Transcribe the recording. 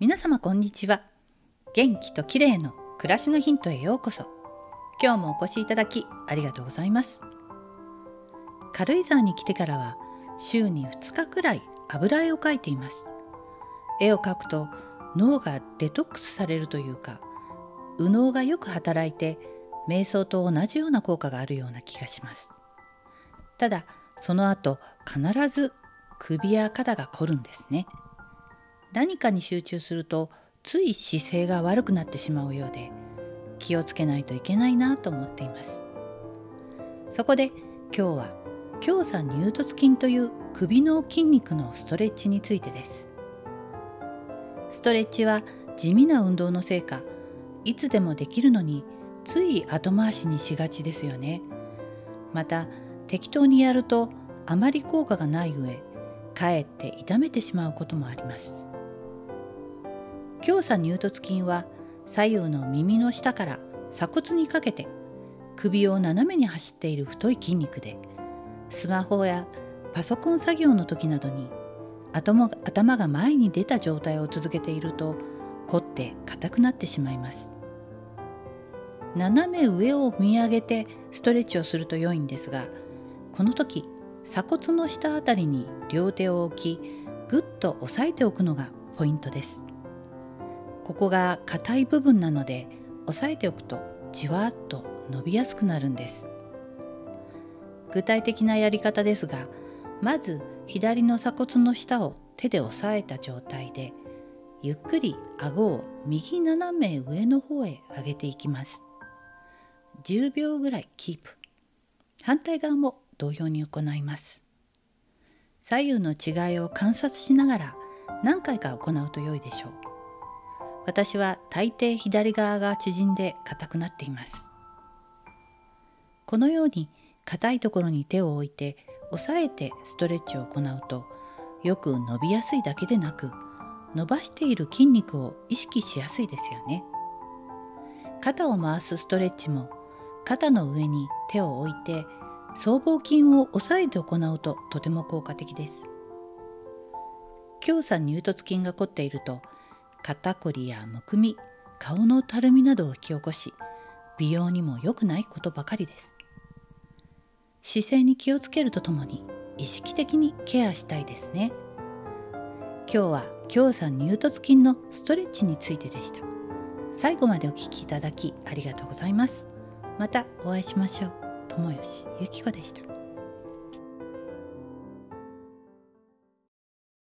皆様こんにちは。元気と綺麗の暮らしのヒントへようこそ。今日もお越しいただきありがとうございます。軽井沢に来てからは週に2日くらい油絵を描いています。絵を描くと脳がデトックスされるというか右脳がよく働いて瞑想と同じような効果があるような気がします。ただその後必ず首や肩が凝るんですね。何かに集中するとつい姿勢が悪くなってしまうようで気をつけないといけないなと思っています。そこで今日は強鎖乳突筋という首の筋肉のストレッチについてです。ストレッチは地味な運動のせいかいつでもできるのについ後回しにしがちですよね。また適当にやるとあまり効果がない上かえって痛めてしまうこともあります。強鎖乳突筋は左右の耳の下から鎖骨にかけて首を斜めに走っている太い筋肉でスマホやパソコン作業の時などに頭頭が前に出た状態を続けていると凝って硬くなってしまいます。斜め上を見上げてストレッチをすると良いんですがこの時鎖骨の下あたりに両手を置きぐっと押さえておくのがポイントです。ここが硬い部分なので押さえておくとじわっと伸びやすくなるんです。具体的なやり方ですがまず左の鎖骨の下を手で押さえた状態でゆっくり顎を右斜め上の方へ上げていきます。10秒ぐらいキープ。反対側も同様に行います。左右の違いを観察しながら何回か行うと良いでしょう。私は大抵左側が縮んで硬くなっています。このように硬いところに手を置いて押さえてストレッチを行うとよく伸びやすいだけでなく伸ばしている筋肉を意識しやすいですよね。肩を回すストレッチも肩の上に手を置いて僧帽筋を押さえて行うととても効果的です。強鎖乳突筋が凝っていると肩こりやむくみ顔のたるみなどを引き起こし美容にも良くないことばかりです。姿勢に気をつけるとともに意識的にケアしたいですね。今日は強鎖乳突筋のストレッチについてでした。最後までお聴きいただきありがとうございます。またお会いしましょう。友吉ゆき子でした。